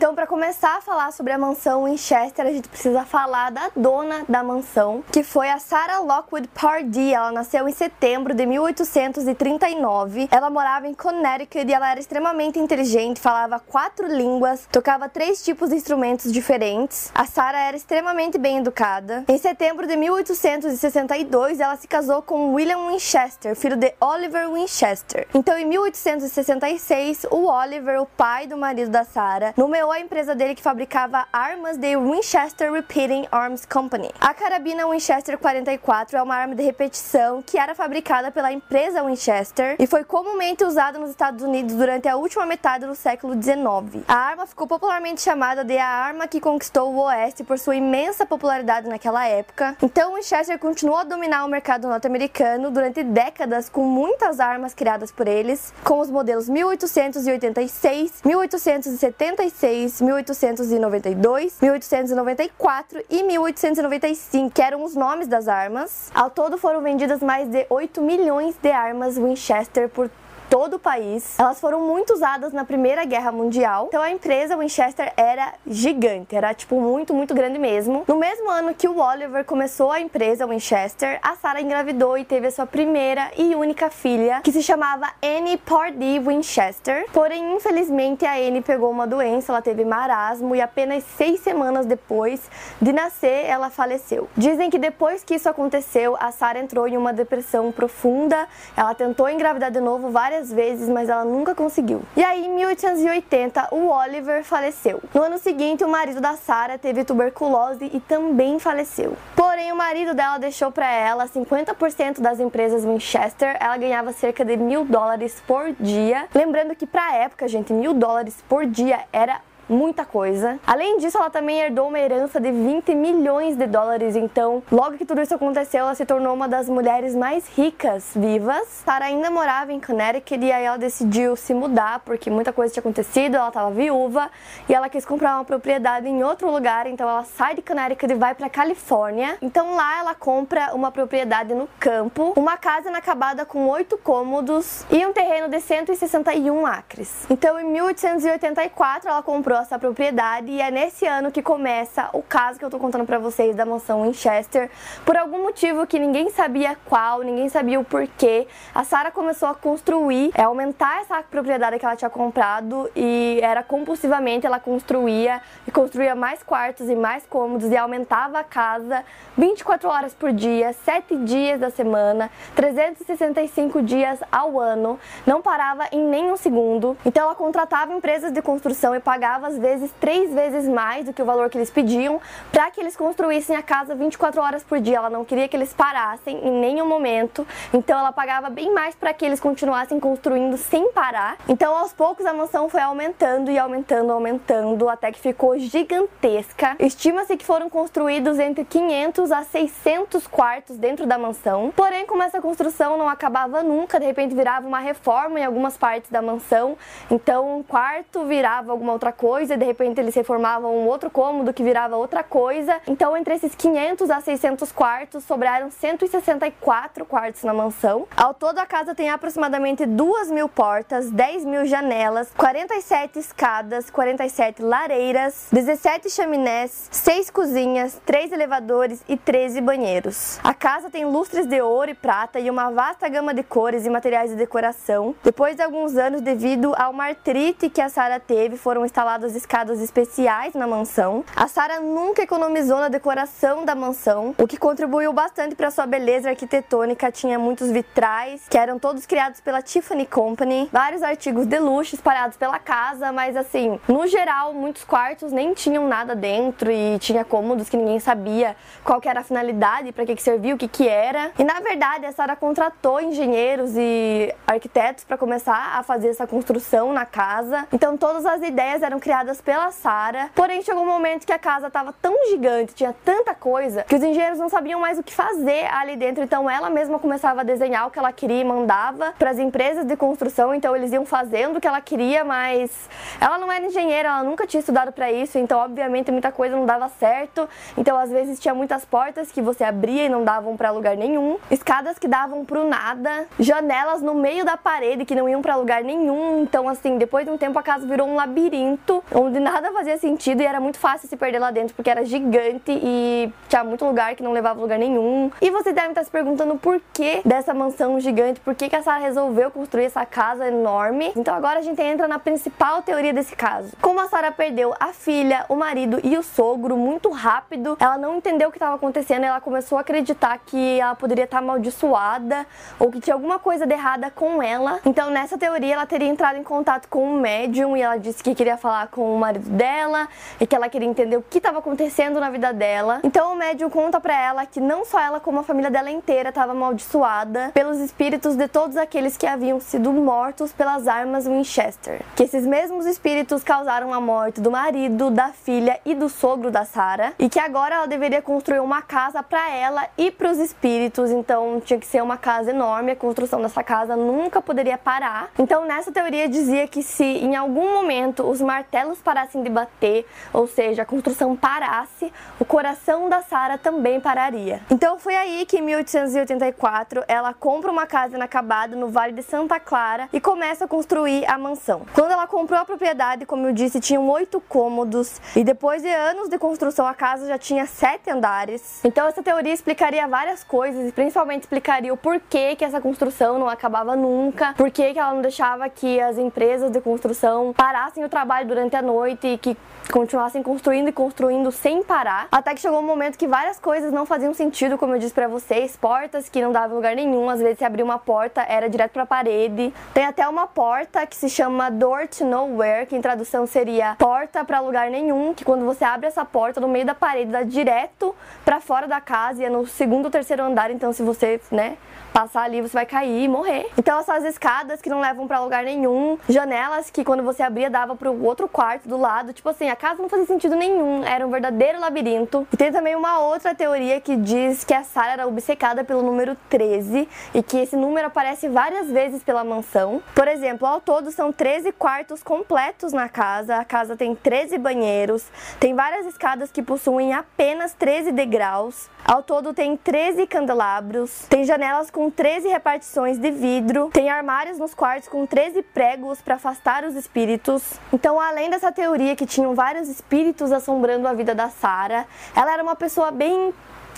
Então, para começar a falar sobre a mansão Winchester, a gente precisa falar da dona da mansão, que foi a Sarah Lockwood Pardee. Ela nasceu em setembro de 1839. Ela morava em Connecticut e ela era extremamente inteligente, falava quatro línguas, tocava três tipos de instrumentos diferentes. A Sarah era extremamente bem educada. Em setembro de 1862, ela se casou com William Winchester, filho de Oliver Winchester. Então, em 1866, o Oliver, o pai do marido da Sarah, nomeou a empresa dele que fabricava armas de Winchester Repeating Arms Company. A carabina Winchester 44 é uma arma de repetição que era fabricada pela empresa Winchester e foi comumente usada nos Estados Unidos durante a última metade do século 19. A arma ficou popularmente chamada de a arma que conquistou o Oeste por sua imensa popularidade naquela época. Então, Winchester continuou a dominar o mercado norte-americano durante décadas com muitas armas criadas por eles, com os modelos 1886, 1876 1892, 1894 e 1895, que eram os nomes das armas. Ao todo foram vendidas mais de 8 milhões de armas Winchester por todo o país. Elas foram muito usadas na Primeira Guerra Mundial. Então a empresa Winchester era gigante, era tipo muito, muito grande mesmo. No mesmo ano que o Oliver começou a empresa Winchester, a Sarah engravidou e teve a sua primeira e única filha, que se chamava Annie Pardee Winchester. Porém, infelizmente, a Annie pegou uma doença, ela teve marasmo e apenas seis semanas depois de nascer, ela faleceu. Dizem que depois que isso aconteceu, a Sarah entrou em uma depressão profunda. Ela tentou engravidar de novo várias várias vezes, mas ela nunca conseguiu. E aí, em 1880, o Oliver faleceu. No ano seguinte, o marido da Sarah teve tuberculose e também faleceu. Porém, o marido dela deixou para ela 50% das empresas Winchester. Ela ganhava cerca de mil dólares por dia. Lembrando que, pra época, gente, mil dólares por dia era muita coisa. Além disso, ela também herdou uma herança de 20 milhões de dólares, então, logo que tudo isso aconteceu, ela se tornou uma das mulheres mais ricas vivas. Sarah ainda morava em Connecticut e aí ela decidiu se mudar porque muita coisa tinha acontecido, ela estava viúva e ela quis comprar uma propriedade em outro lugar, então ela sai de Connecticut e vai para Califórnia. Então lá ela compra uma propriedade no campo, uma casa inacabada com oito cômodos e um terreno de 161 acres. Então em 1884 ela comprou essa propriedade e é nesse ano que começa o caso que eu tô contando para vocês da mansão Winchester. Por algum motivo que ninguém sabia qual, ninguém sabia o porquê, a Sarah começou a construir, é, aumentar essa propriedade que ela tinha comprado e era compulsivamente ela construía e construía mais quartos e mais cômodos e aumentava a casa 24 horas por dia, 7 dias da semana, 365 dias ao ano, não parava em nenhum segundo. Então ela contratava empresas de construção e pagava às vezes três vezes mais do que o valor que eles pediam para que eles construíssem a casa 24 horas por dia. Ela não queria que eles parassem em nenhum momento, então ela pagava bem mais para que eles continuassem construindo sem parar. Então aos poucos a mansão foi aumentando e aumentando, aumentando até que ficou gigantesca. Estima-se que foram construídos entre 500 a 600 quartos dentro da mansão. Porém, como essa construção não acabava nunca, de repente virava uma reforma em algumas partes da mansão. Então um quarto virava alguma outra coisa coisa e de repente eles reformavam um outro cômodo que virava outra coisa. Então, entre esses 500 a 600 quartos, sobraram 164 quartos na mansão. Ao todo, a casa tem aproximadamente 2 mil portas, 10 mil janelas, 47 escadas, 47 lareiras, 17 chaminés, 6 cozinhas, 3 elevadores e 13 banheiros. A casa tem lustres de ouro e prata e uma vasta gama de cores e materiais de decoração. Depois de alguns anos, devido a uma artrite que a Sara teve, foram instalados instalado as escadas especiais na mansão. A Sarah nunca economizou na decoração da mansão, o que contribuiu bastante para sua beleza arquitetônica. Tinha muitos vitrais, que eram todos criados pela Tiffany Company, vários artigos de luxo espalhados pela casa, mas assim, no geral, muitos quartos nem tinham nada dentro e tinha cômodos que ninguém sabia qual era a finalidade, para que, que servia, o que, que era. E na verdade, a Sarah contratou engenheiros e arquitetos para começar a fazer essa construção na casa. Então todas as ideias eram criadas pela Sarah. Porém, chegou um momento que a casa estava tão gigante, tinha tanta coisa, que os engenheiros não sabiam mais o que fazer ali dentro. Então ela mesma começava a desenhar o que ela queria e mandava para as empresas de construção. Então eles iam fazendo o que ela queria, mas ela não era engenheira, ela nunca tinha estudado para isso. Então, obviamente, muita coisa não dava certo. Então, às vezes tinha muitas portas que você abria e não davam para lugar nenhum, escadas que davam pro nada, janelas no meio da parede que não iam para lugar nenhum. Então, assim, depois de um tempo a casa virou um labirinto onde nada fazia sentido e era muito fácil se perder lá dentro porque era gigante e tinha muito lugar que não levava lugar nenhum. E você deve estar se perguntando por que dessa mansão gigante, por que, que a Sarah resolveu construir essa casa enorme. Então agora a gente entra na principal teoria desse caso. Como a Sarah perdeu a filha, o marido e o sogro muito rápido, ela não entendeu o que estava acontecendo ela começou a acreditar que ela poderia estar amaldiçoada ou que tinha alguma coisa de errada com ela. Então nessa teoria ela teria entrado em contato com um médium e ela disse que queria falar com o marido dela e que ela queria entender o que estava acontecendo na vida dela. Então o médium conta para ela que não só ela como a família dela inteira estava amaldiçoada pelos espíritos de todos aqueles que haviam sido mortos pelas armas Winchester. Que esses mesmos espíritos causaram a morte do marido, da filha e do sogro da Sarah e que agora ela deveria construir uma casa para ela e para os espíritos. Então tinha que ser uma casa enorme. A construção dessa casa nunca poderia parar. Então nessa teoria dizia que se em algum momento os martelos parassem de bater, ou seja, a construção parasse, o coração da Sarah também pararia. Então foi aí que em 1884 ela compra uma casa inacabada no Vale de Santa Clara e começa a construir a mansão. Quando ela comprou a propriedade, como eu disse, tinham oito cômodos e depois de anos de construção a casa já tinha sete andares. Então essa teoria explicaria várias coisas e principalmente explicaria o porquê que essa construção não acabava nunca, porquê que ela não deixava que as empresas de construção parassem o trabalho durante a noite e que continuassem construindo e construindo sem parar. Até que chegou um momento que várias coisas não faziam sentido, como eu disse para vocês, portas que não davam lugar nenhum, às vezes se abria uma porta era direto para a parede. Tem até uma porta que se chama Door to Nowhere, que em tradução seria porta para lugar nenhum, que quando você abre essa porta no meio da parede dá direto para fora da casa e é no segundo ou terceiro andar, então se você, né, passar ali você vai cair e morrer. Então essas escadas que não levam para lugar nenhum, janelas que quando você abria dava para o outro quarto do lado, tipo assim, a casa não fazia sentido nenhum, era um verdadeiro labirinto. E tem também uma outra teoria que diz que a Sarah era obcecada pelo número 13 e que esse número aparece várias vezes pela mansão. Por exemplo, ao todo são 13 quartos completos na casa, a casa tem 13 banheiros, tem várias escadas que possuem apenas 13 degraus. Ao todo tem 13 candelabros, tem janelas com 13 repartições de vidro, tem armários nos quartos com 13 pregos para afastar os espíritos. Então, além dessa teoria que tinham vários espíritos assombrando a vida da Sara, ela era uma pessoa bem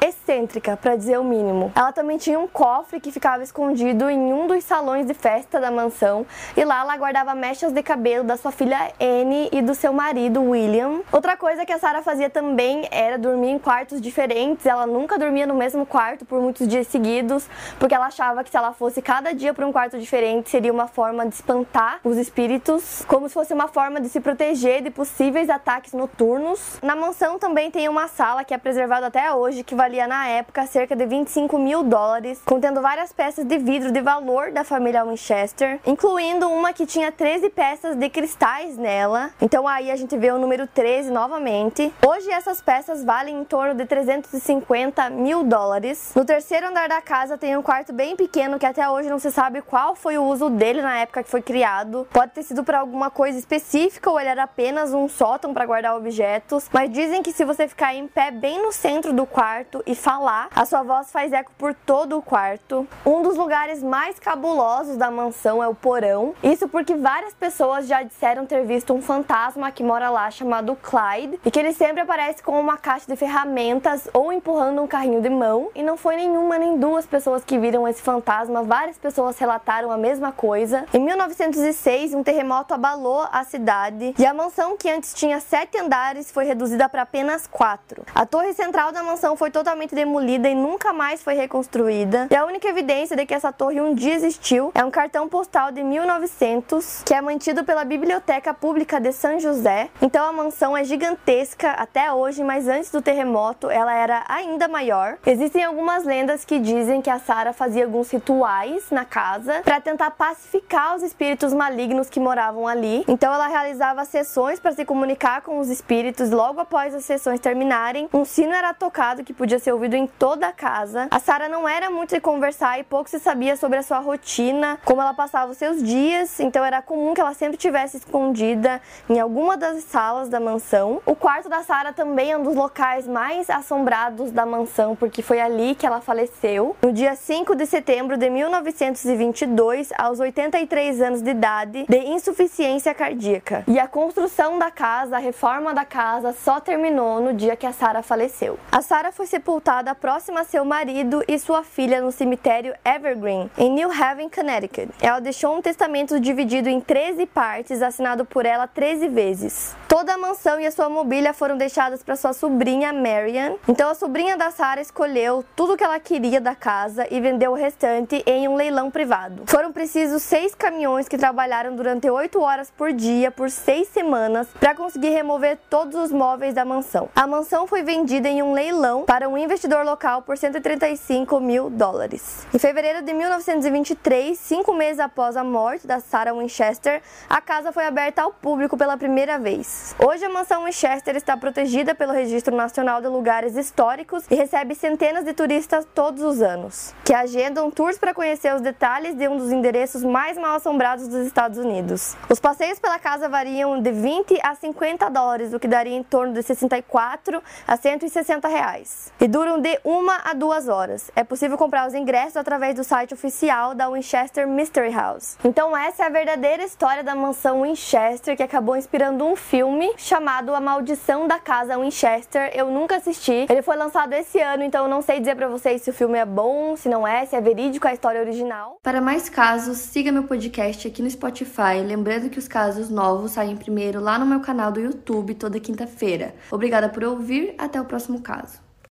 excêntrica, para dizer o mínimo. Ela também tinha um cofre que ficava escondido em um dos salões de festa da mansão e lá ela guardava mechas de cabelo da sua filha Anne e do seu marido William. Outra coisa que a Sarah fazia também era dormir em quartos diferentes. Ela nunca dormia no mesmo quarto por muitos dias seguidos, porque ela achava que se ela fosse cada dia para um quarto diferente seria uma forma de espantar os espíritos, como se fosse uma forma de se proteger de possíveis ataques noturnos. Na mansão também tem uma sala que é preservada até hoje que valia na época cerca de 25 mil dólares, contendo várias peças de vidro de valor da família Winchester, incluindo uma que tinha 13 peças de cristais nela. Então aí a gente vê o número 13 novamente. Hoje essas peças valem em torno de 350 mil dólares. No terceiro andar da casa tem um quarto bem pequeno que até hoje não se sabe qual foi o uso dele na época que foi criado. Pode ter sido para alguma coisa específica ou ele era apenas um sótão para guardar objetos, mas dizem que se você ficar em pé bem no centro do quarto quarto e falar. A sua voz faz eco por todo o quarto. Um dos lugares mais cabulosos da mansão é o porão. Isso porque várias pessoas já disseram ter visto um fantasma que mora lá chamado Clyde e que ele sempre aparece com uma caixa de ferramentas ou empurrando um carrinho de mão. E não foi nenhuma nem duas pessoas que viram esse fantasma, várias pessoas relataram a mesma coisa. Em 1906, um terremoto abalou a cidade e a mansão, que antes tinha sete andares, foi reduzida para apenas quatro. A torre central da mansão foi totalmente demolida e nunca mais foi reconstruída. E a única evidência de que essa torre um dia existiu é um cartão postal de 1900 que é mantido pela Biblioteca Pública de São José. Então a mansão é gigantesca até hoje, mas antes do terremoto ela era ainda maior. Existem algumas lendas que dizem que a Sara fazia alguns rituais na casa para tentar pacificar os espíritos malignos que moravam ali. Então ela realizava sessões para se comunicar com os espíritos. Logo após as sessões terminarem, um sino era tocado que podia ser ouvido em toda a casa. A Sara não era muito de conversar e pouco se sabia sobre a sua rotina, como ela passava os seus dias. Então era comum que ela sempre tivesse escondida em alguma das salas da mansão. O quarto da Sara também é um dos locais mais assombrados da mansão, porque foi ali que ela faleceu. No dia 5 de setembro de 1922, aos 83 anos de idade, de insuficiência cardíaca. E a construção da casa, a reforma da casa, só terminou no dia que a Sara faleceu. A Sara foi sepultada próxima a seu marido e sua filha no cemitério Evergreen, em New Haven, Connecticut. Ela deixou um testamento dividido em 13 partes, assinado por ela 13 vezes. Toda a mansão e a sua mobília foram deixadas para sua sobrinha Marian. Então a sobrinha da Sara escolheu tudo que ela queria da casa e vendeu o restante em um leilão privado. Foram precisos seis caminhões que trabalharam durante oito horas por dia por seis semanas para conseguir remover todos os móveis da mansão. A mansão foi vendida em um leilão para um investidor local por 135 mil dólares. Em fevereiro de 1923, cinco meses após a morte da Sarah Winchester, a casa foi aberta ao público pela primeira vez. Hoje a mansão Winchester está protegida pelo Registro Nacional de Lugares Históricos e recebe centenas de turistas todos os anos, que agendam tours para conhecer os detalhes de um dos endereços mais mal assombrados dos Estados Unidos. Os passeios pela casa variam de 20 a 50 dólares, o que daria em torno de 64 a 160 reais, e duram de uma a duas horas. É possível comprar os ingressos através do site oficial da Winchester Mystery House. Então essa é a verdadeira história da mansão Winchester que acabou inspirando um filme chamado A Maldição da Casa Winchester. Eu nunca assisti. Ele foi lançado esse ano, então eu não sei dizer para vocês se o filme é bom, se não é, se é verídico a história original. Para mais casos, siga meu podcast aqui no Spotify. Lembrando que os casos novos saem primeiro lá no meu canal do YouTube toda quinta-feira. Obrigada por ouvir, até o próximo caso.